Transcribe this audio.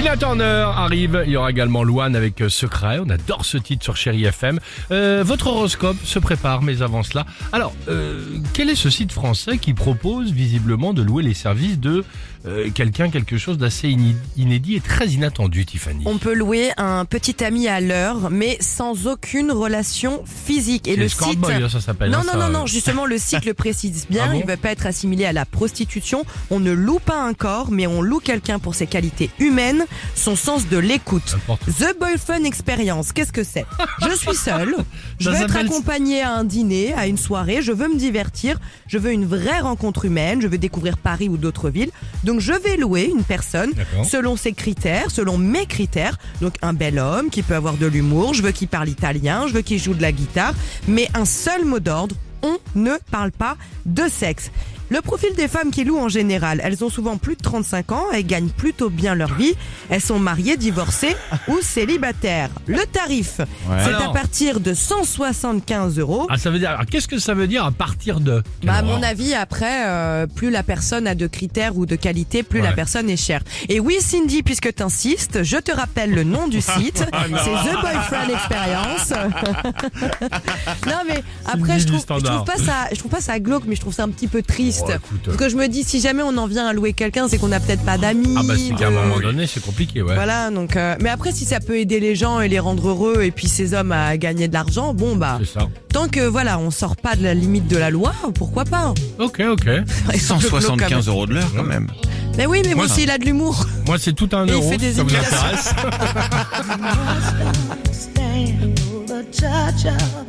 Tina Turner arrive, il y aura également Louane avec euh, Secret, on adore ce titre sur Chéri FM. Euh, votre horoscope se prépare, mais avant cela, alors, euh, quel est ce site français qui propose visiblement de louer les services de euh, quelqu'un, quelque chose d'assez inédit et très inattendu, Tiffany? On peut louer un petit ami à l'heure, mais sans aucune relation physique. Et le site. Boy, hein, ça s'appelle. non, hein, non, ça, non, non, justement, le site le précise bien. Ah bon il ne veut pas être assimilé à la prostitution. On ne loue pas un corps, mais on loue quelqu'un pour ses qualités humaines, son sens de l'écoute. The Boyfriend Experience, qu'est-ce que c'est? Je suis seule, je veux être accompagnée à un dîner, à une soirée, je veux me divertir, je veux une vraie rencontre humaine, je veux découvrir Paris ou d'autres villes. Donc je vais louer une personne selon ses critères, selon mes critères. Donc un bel homme qui peut avoir de l'humour, je veux qu'il parle italien, je veux qu'il joue de la guitare, mais un seul mot d'ordre, on ne parle pas de sexe. Le profil des femmes qui louent en général, elles ont souvent plus de 35 ans, elles gagnent plutôt bien leur vie, elles sont mariées, divorcées ou célibataires. Le tarif, c'est à partir de 175 euros. Ah, ça veut dire, alors, qu'est-ce que ça veut dire à partir de Bah, à mon avis, après, euh, plus la personne a de critères ou de qualité, plus la personne est chère. Et oui, Cindy, puisque t'insistes, je te rappelle le nom du site. Ah, c'est The Boyfriend Experience. non, mais après, je trouve, je trouve pas ça, je trouve pas ça glauque, mais je trouve ça un petit peu triste. Oh, écoute. Parce que je me dis, si jamais on en vient à louer quelqu'un, c'est qu'on n'a peut-être pas d'amis. Ah bah c'est qu'à un moment donné, c'est compliqué, ouais. Voilà, donc, euh, mais après, si ça peut aider les gens et les rendre heureux, et puis ces hommes à gagner de l'argent, bon bah, C'est ça. tant que voilà, on sort pas de la limite de la loi, pourquoi pas Ok, ok. 175 euros de l'heure quand même. Mais oui, mais moi, Moi, s'il a de l'humour. Moi, c'est tout un Et il euro, fait des ça vous imitations. intéresse. The touch of